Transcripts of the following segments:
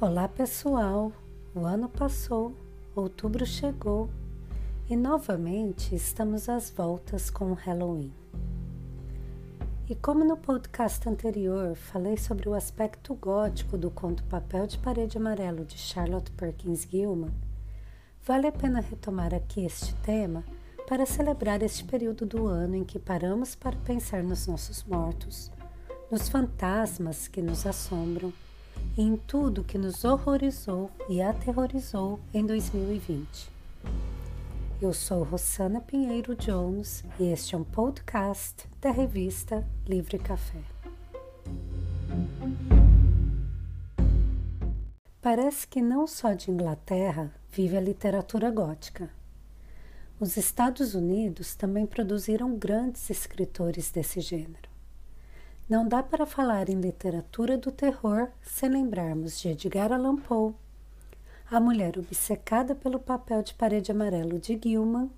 Olá pessoal, o ano passou, outubro chegou e novamente estamos às voltas com o Halloween. E como no podcast anterior falei sobre o aspecto gótico do conto Papel de Parede Amarelo de Charlotte Perkins Gilman, vale a pena retomar aqui este tema para celebrar este período do ano em que paramos para pensar nos nossos mortos, nos fantasmas que nos assombram em tudo que nos horrorizou e aterrorizou em 2020. Eu sou Rosana Pinheiro Jones e este é um podcast da revista Livre Café. Parece que não só de Inglaterra vive a literatura gótica. Os Estados Unidos também produziram grandes escritores desse gênero. Não dá para falar em literatura do terror sem lembrarmos de Edgar Allan Poe, A Mulher Obcecada pelo Papel de Parede Amarelo de Gilman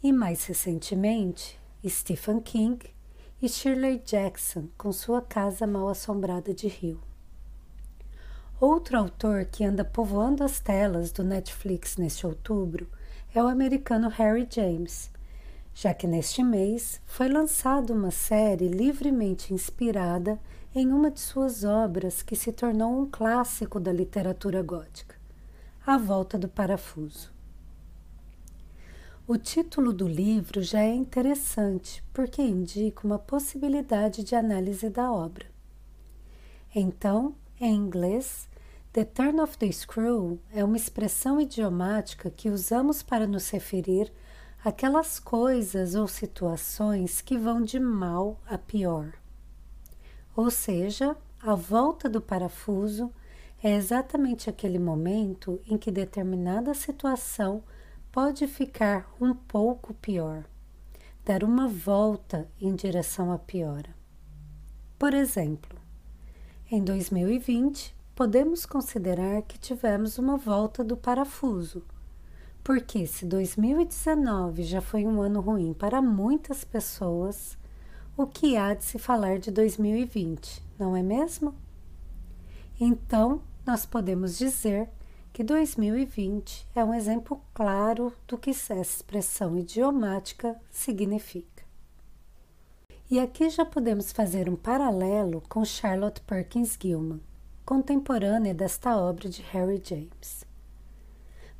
e, mais recentemente, Stephen King e Shirley Jackson com sua Casa Mal Assombrada de Rio. Outro autor que anda povoando as telas do Netflix neste outubro é o americano Harry James, já que neste mês foi lançada uma série livremente inspirada em uma de suas obras que se tornou um clássico da literatura gótica, A Volta do Parafuso. O título do livro já é interessante porque indica uma possibilidade de análise da obra. Então, em inglês, The Turn of the Screw é uma expressão idiomática que usamos para nos referir aquelas coisas ou situações que vão de mal a pior. Ou seja, a volta do parafuso é exatamente aquele momento em que determinada situação pode ficar um pouco pior, dar uma volta em direção à piora. Por exemplo, em 2020, podemos considerar que tivemos uma volta do parafuso porque se 2019 já foi um ano ruim para muitas pessoas, o que há de se falar de 2020, não é mesmo? Então, nós podemos dizer que 2020 é um exemplo claro do que essa expressão idiomática significa. E aqui já podemos fazer um paralelo com Charlotte Perkins Gilman, contemporânea desta obra de Harry James.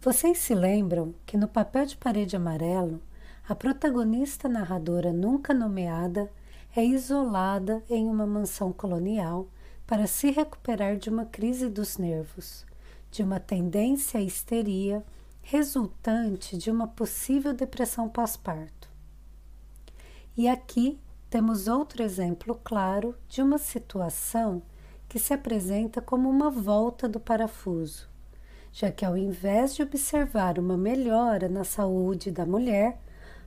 Vocês se lembram que no papel de parede amarelo, a protagonista narradora nunca nomeada é isolada em uma mansão colonial para se recuperar de uma crise dos nervos, de uma tendência à histeria resultante de uma possível depressão pós-parto. E aqui temos outro exemplo claro de uma situação que se apresenta como uma volta do parafuso já que ao invés de observar uma melhora na saúde da mulher,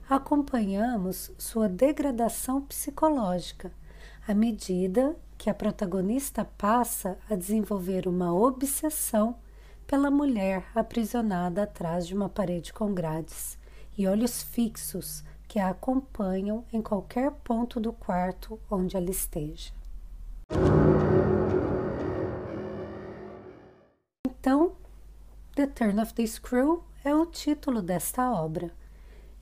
acompanhamos sua degradação psicológica à medida que a protagonista passa a desenvolver uma obsessão pela mulher aprisionada atrás de uma parede com grades e olhos fixos que a acompanham em qualquer ponto do quarto onde ela esteja. The Turn of the Screw é o título desta obra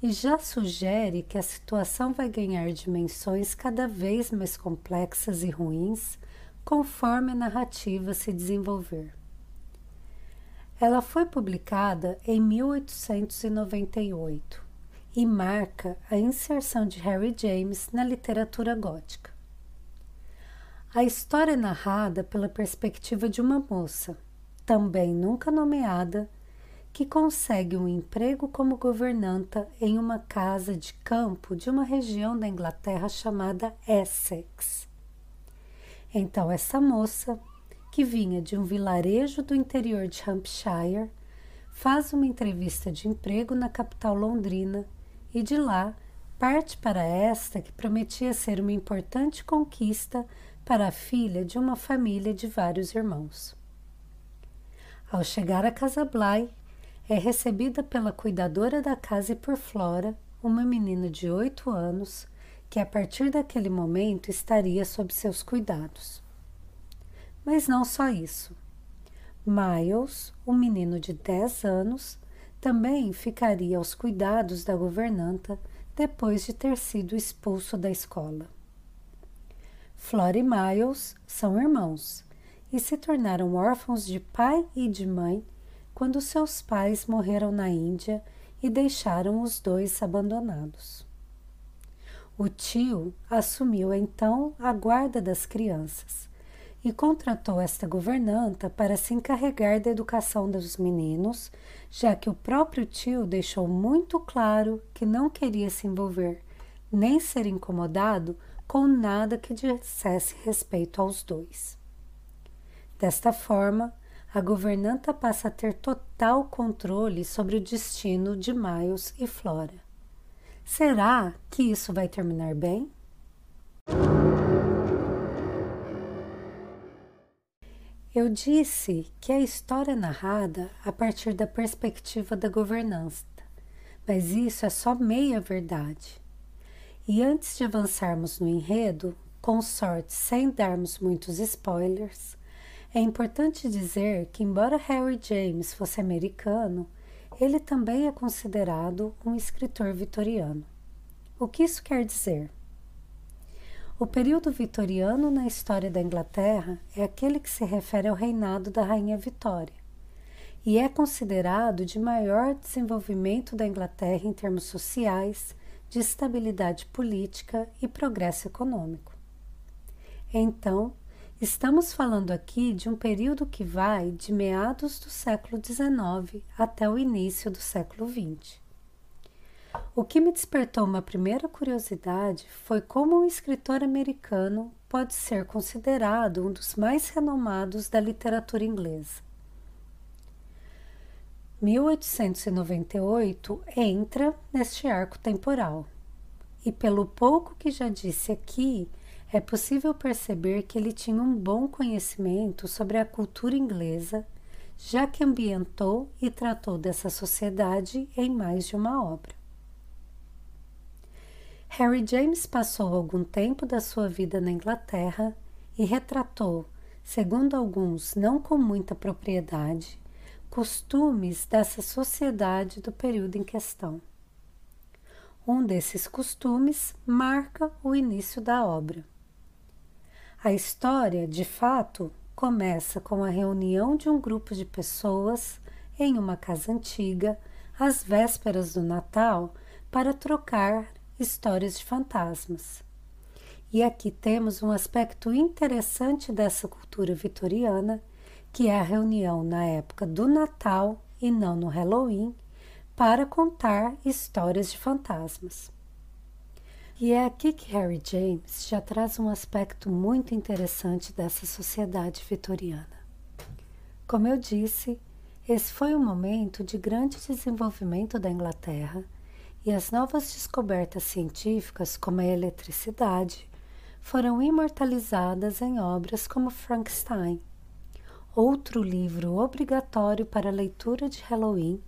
e já sugere que a situação vai ganhar dimensões cada vez mais complexas e ruins conforme a narrativa se desenvolver. Ela foi publicada em 1898 e marca a inserção de Harry James na literatura gótica. A história é narrada pela perspectiva de uma moça também nunca nomeada, que consegue um emprego como governanta em uma casa de campo de uma região da Inglaterra chamada Essex. Então, essa moça, que vinha de um vilarejo do interior de Hampshire, faz uma entrevista de emprego na capital londrina e de lá parte para esta que prometia ser uma importante conquista para a filha de uma família de vários irmãos. Ao chegar à Casa Bly, é recebida pela cuidadora da casa e por Flora, uma menina de oito anos, que a partir daquele momento estaria sob seus cuidados. Mas não só isso. Miles, um menino de 10 anos, também ficaria aos cuidados da governanta depois de ter sido expulso da escola. Flora e Miles são irmãos e se tornaram órfãos de pai e de mãe quando seus pais morreram na Índia e deixaram os dois abandonados. O tio assumiu então a guarda das crianças e contratou esta governanta para se encarregar da educação dos meninos, já que o próprio tio deixou muito claro que não queria se envolver nem ser incomodado com nada que dissesse respeito aos dois. Desta forma, a governanta passa a ter total controle sobre o destino de Miles e Flora. Será que isso vai terminar bem? Eu disse que a história é narrada a partir da perspectiva da governança, mas isso é só meia verdade. E antes de avançarmos no enredo, com sorte sem darmos muitos spoilers, é importante dizer que, embora Harry James fosse americano, ele também é considerado um escritor vitoriano. O que isso quer dizer? O período vitoriano na história da Inglaterra é aquele que se refere ao reinado da Rainha Vitória e é considerado de maior desenvolvimento da Inglaterra em termos sociais, de estabilidade política e progresso econômico. Então, estamos falando aqui de um período que vai de meados do século XIX até o início do século XX. O que me despertou uma primeira curiosidade foi como um escritor americano pode ser considerado um dos mais renomados da literatura inglesa. 1898 entra neste arco temporal. E pelo pouco que já disse aqui, é possível perceber que ele tinha um bom conhecimento sobre a cultura inglesa, já que ambientou e tratou dessa sociedade em mais de uma obra. Harry James passou algum tempo da sua vida na Inglaterra e retratou, segundo alguns não com muita propriedade, costumes dessa sociedade do período em questão. Um desses costumes marca o início da obra. A história, de fato, começa com a reunião de um grupo de pessoas em uma casa antiga, às vésperas do Natal, para trocar histórias de fantasmas. E aqui temos um aspecto interessante dessa cultura vitoriana que é a reunião na época do Natal e não no Halloween, para contar histórias de fantasmas. E é aqui que Harry James já traz um aspecto muito interessante dessa sociedade vitoriana. Como eu disse, esse foi um momento de grande desenvolvimento da Inglaterra e as novas descobertas científicas, como a eletricidade, foram imortalizadas em obras como Frankenstein outro livro obrigatório para leitura de Halloween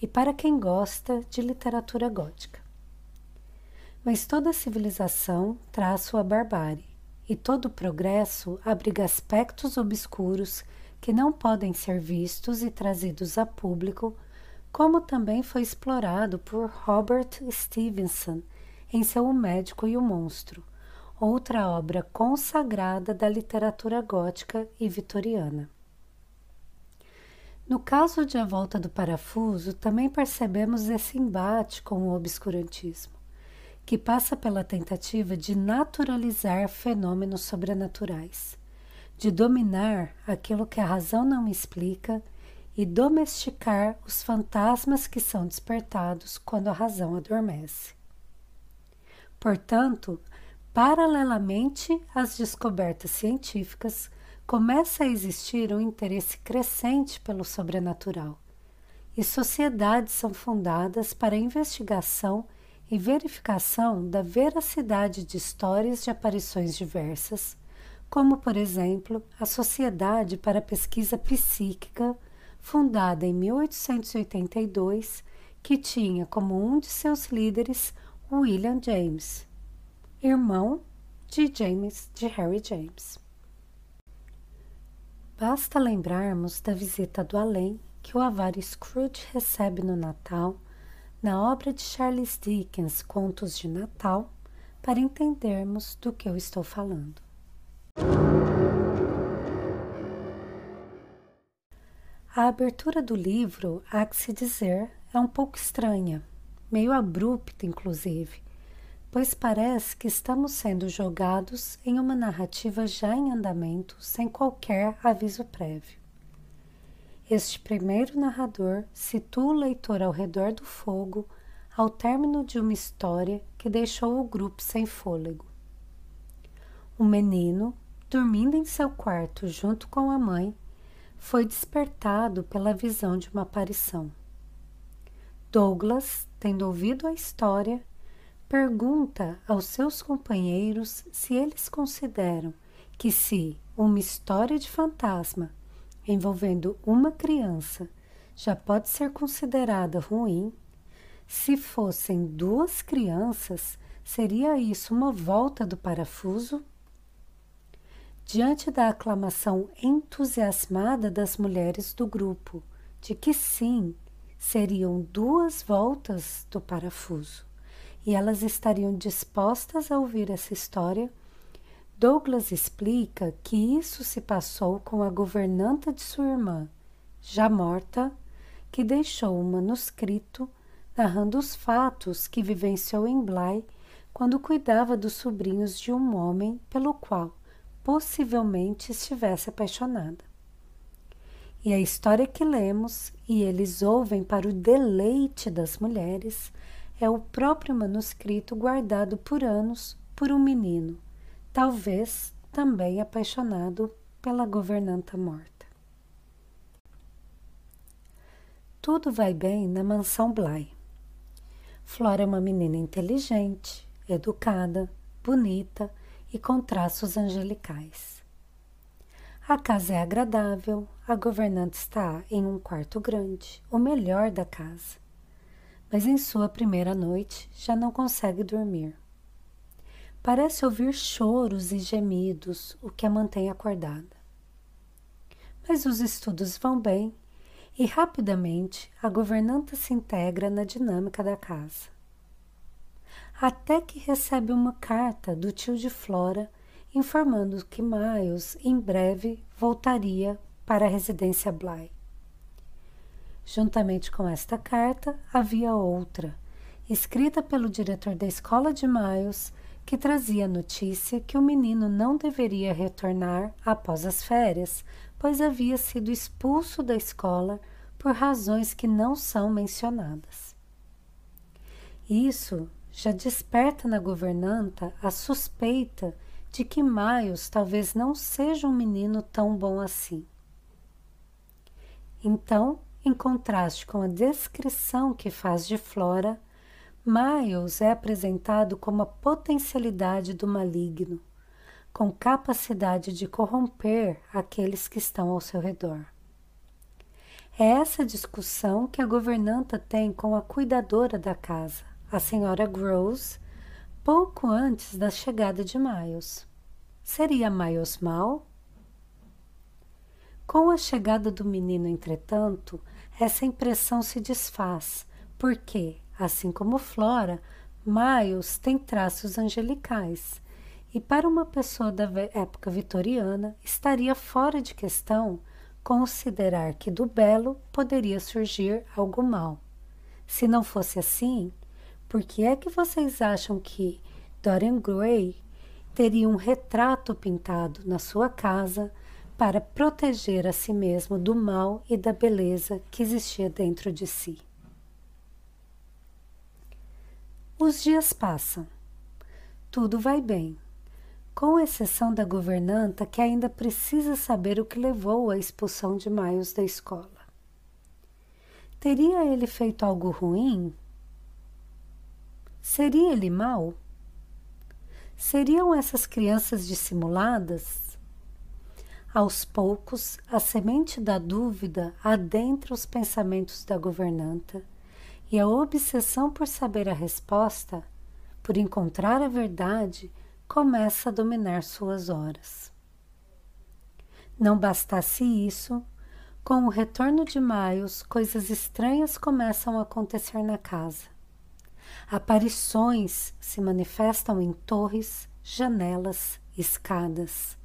e para quem gosta de literatura gótica. Mas toda civilização traz sua barbárie, e todo progresso abriga aspectos obscuros que não podem ser vistos e trazidos a público, como também foi explorado por Robert Stevenson em seu O Médico e o Monstro, outra obra consagrada da literatura gótica e vitoriana. No caso de A Volta do Parafuso, também percebemos esse embate com o obscurantismo, que passa pela tentativa de naturalizar fenômenos sobrenaturais, de dominar aquilo que a razão não explica e domesticar os fantasmas que são despertados quando a razão adormece. Portanto, paralelamente às descobertas científicas, começa a existir um interesse crescente pelo sobrenatural, e sociedades são fundadas para a investigação verificação da veracidade de histórias de aparições diversas, como, por exemplo, a Sociedade para a Pesquisa Psíquica, fundada em 1882, que tinha como um de seus líderes William James, irmão de James de Harry James. Basta lembrarmos da visita do além que o avaro Scrooge recebe no Natal, na obra de Charles Dickens Contos de Natal, para entendermos do que eu estou falando. A abertura do livro, há que se dizer, é um pouco estranha, meio abrupta, inclusive, pois parece que estamos sendo jogados em uma narrativa já em andamento, sem qualquer aviso prévio. Este primeiro narrador situa o leitor ao redor do fogo ao término de uma história que deixou o grupo sem fôlego. O menino, dormindo em seu quarto junto com a mãe, foi despertado pela visão de uma aparição. Douglas, tendo ouvido a história, pergunta aos seus companheiros se eles consideram que, se uma história de fantasma envolvendo uma criança já pode ser considerada ruim, se fossem duas crianças, seria isso uma volta do parafuso? diante da aclamação entusiasmada das mulheres do grupo de que sim, seriam duas voltas do parafuso e elas estariam dispostas a ouvir essa história, Douglas explica que isso se passou com a governanta de sua irmã, já morta, que deixou um manuscrito narrando os fatos que vivenciou em Bly quando cuidava dos sobrinhos de um homem pelo qual possivelmente estivesse apaixonada. E a história que lemos e eles ouvem para o deleite das mulheres é o próprio manuscrito guardado por anos por um menino, talvez também apaixonado pela governanta morta. Tudo vai bem na mansão Bly. Flora é uma menina inteligente, educada, bonita e com traços angelicais. A casa é agradável, a governanta está em um quarto grande, o melhor da casa, mas em sua primeira noite já não consegue dormir. Parece ouvir choros e gemidos, o que a mantém acordada. Mas os estudos vão bem e rapidamente a governanta se integra na dinâmica da casa até que recebe uma carta do tio de Flora informando que Miles em breve voltaria para a residência Bly. Juntamente com esta carta havia outra, escrita pelo diretor da escola de Miles, que trazia notícia que o menino não deveria retornar após as férias, pois havia sido expulso da escola por razões que não são mencionadas. Isso já desperta na governanta a suspeita de que Miles talvez não seja um menino tão bom assim. Então, em contraste com a descrição que faz de Flora, Miles é apresentado como a potencialidade do maligno, com capacidade de corromper aqueles que estão ao seu redor. É essa discussão que a governanta tem com a cuidadora da casa, a senhora Gross pouco antes da chegada de Miles. Seria Miles mal? Com a chegada do menino, entretanto, essa impressão se desfaz, porque, assim como Flora, Miles tem traços angelicais, e para uma pessoa da época vitoriana estaria fora de questão considerar que do belo poderia surgir algo mal. Se não fosse assim, por que é que vocês acham que Dorian Gray teria um retrato pintado na sua casa para proteger a si mesmo do mal e da beleza que existia dentro de si? Os dias passam. Tudo vai bem, com exceção da governanta que ainda precisa saber o que levou à expulsão de Miles da escola. Teria ele feito algo ruim? Seria ele mau? Seriam essas crianças dissimuladas? Aos poucos, a semente da dúvida adentra os pensamentos da governanta e a obsessão por saber a resposta, por encontrar a verdade, começa a dominar suas horas. Não bastasse isso, com o retorno de Miles, coisas estranhas começam a acontecer na casa. Aparições se manifestam em torres, janelas, escadas,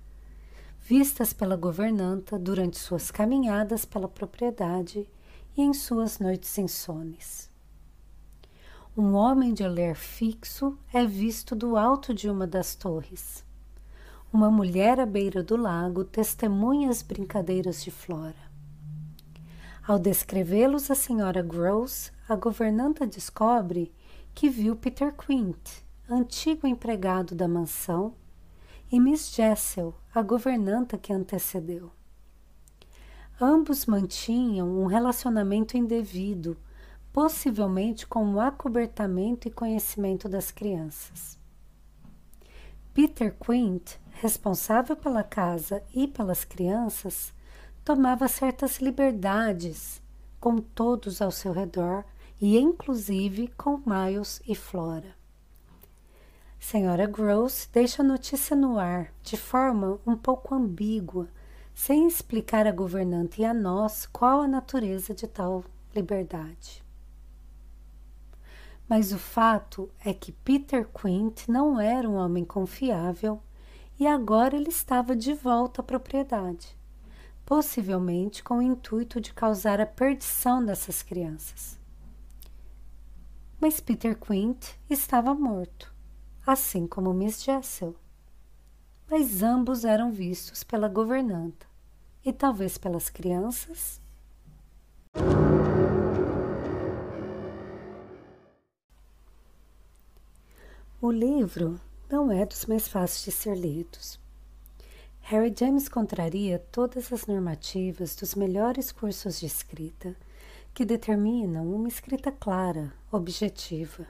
vistas pela governanta durante suas caminhadas pela propriedade e em suas noites insones. Um homem de olhar fixo é visto do alto de uma das torres. Uma mulher à beira do lago testemunha as brincadeiras de Flora. Ao descrevê-los a senhora Gross, a governanta descobre que viu Peter Quint, antigo empregado da mansão, e Miss Jessel, a governanta que antecedeu. Ambos mantinham um relacionamento indevido, possivelmente com o acobertamento e conhecimento das crianças. Peter Quint, responsável pela casa e pelas crianças, tomava certas liberdades com todos ao seu redor e inclusive com Miles e Flora. Senhora Gross deixa a notícia no ar de forma um pouco ambígua, sem explicar à governante e a nós qual a natureza de tal liberdade. Mas o fato é que Peter Quint não era um homem confiável e agora ele estava de volta à propriedade possivelmente com o intuito de causar a perdição dessas crianças. Mas Peter Quint estava morto, assim como Miss Jessel. Mas ambos eram vistos pela governanta e talvez pelas crianças. O livro não é dos mais fáceis de ser lidos, Harry James contraria todas as normativas dos melhores cursos de escrita que determinam uma escrita clara, objetiva.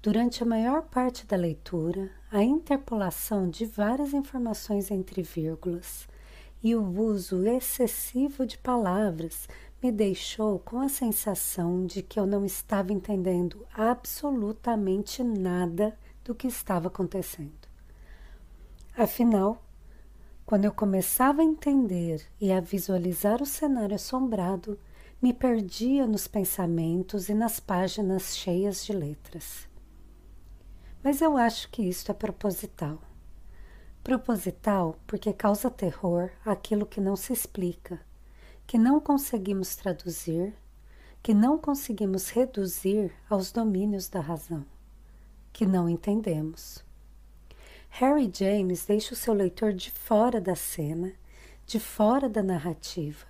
Durante a maior parte da leitura, a interpolação de várias informações entre vírgulas e o uso excessivo de palavras me deixou com a sensação de que eu não estava entendendo absolutamente nada do que estava acontecendo. Afinal, quando eu começava a entender e a visualizar o cenário assombrado, me perdia nos pensamentos e nas páginas cheias de letras. Mas eu acho que isto é proposital. Proposital porque causa terror aquilo que não se explica, que não conseguimos traduzir, que não conseguimos reduzir aos domínios da razão, que não entendemos. Harry James deixa o seu leitor de fora da cena, de fora da narrativa.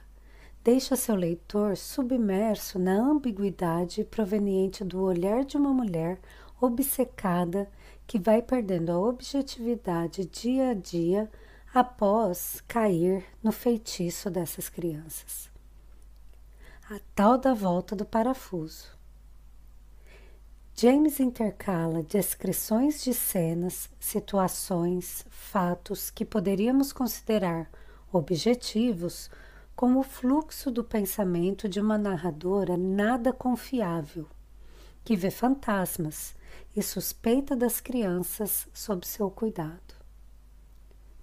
Deixa seu leitor submerso na ambiguidade proveniente do olhar de uma mulher obcecada que vai perdendo a objetividade dia a dia após cair no feitiço dessas crianças. A tal da volta do parafuso. James intercala descrições de cenas, situações, fatos que poderíamos considerar objetivos como o fluxo do pensamento de uma narradora nada confiável, que vê fantasmas e suspeita das crianças sob seu cuidado.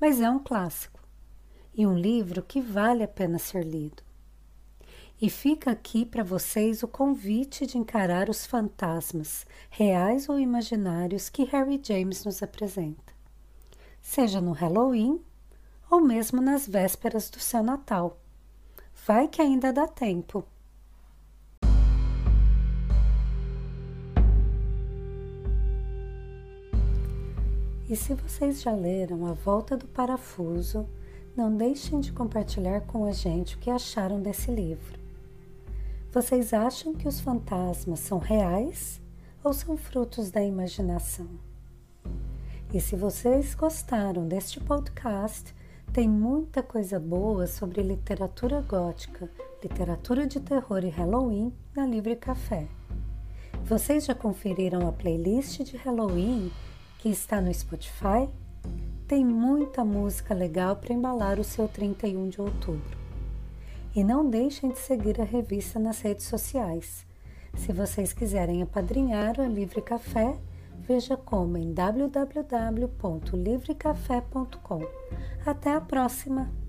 Mas é um clássico e um livro que vale a pena ser lido. E fica aqui para vocês o convite de encarar os fantasmas, reais ou imaginários, que Harry James nos apresenta, seja no Halloween ou mesmo nas vésperas do seu Natal. Vai que ainda dá tempo. E se vocês já leram A Volta do Parafuso, não deixem de compartilhar com a gente o que acharam desse livro. Vocês acham que os fantasmas são reais ou são frutos da imaginação? E se vocês gostaram deste podcast, tem muita coisa boa sobre literatura gótica, literatura de terror e Halloween na Livre Café. Vocês já conferiram a playlist de Halloween que está no Spotify? Tem muita música legal para embalar o seu 31 de outubro. E não deixem de seguir a revista nas redes sociais. Se vocês quiserem apadrinhar o Livre Café, veja como em www.livrecafé.com. Até a próxima!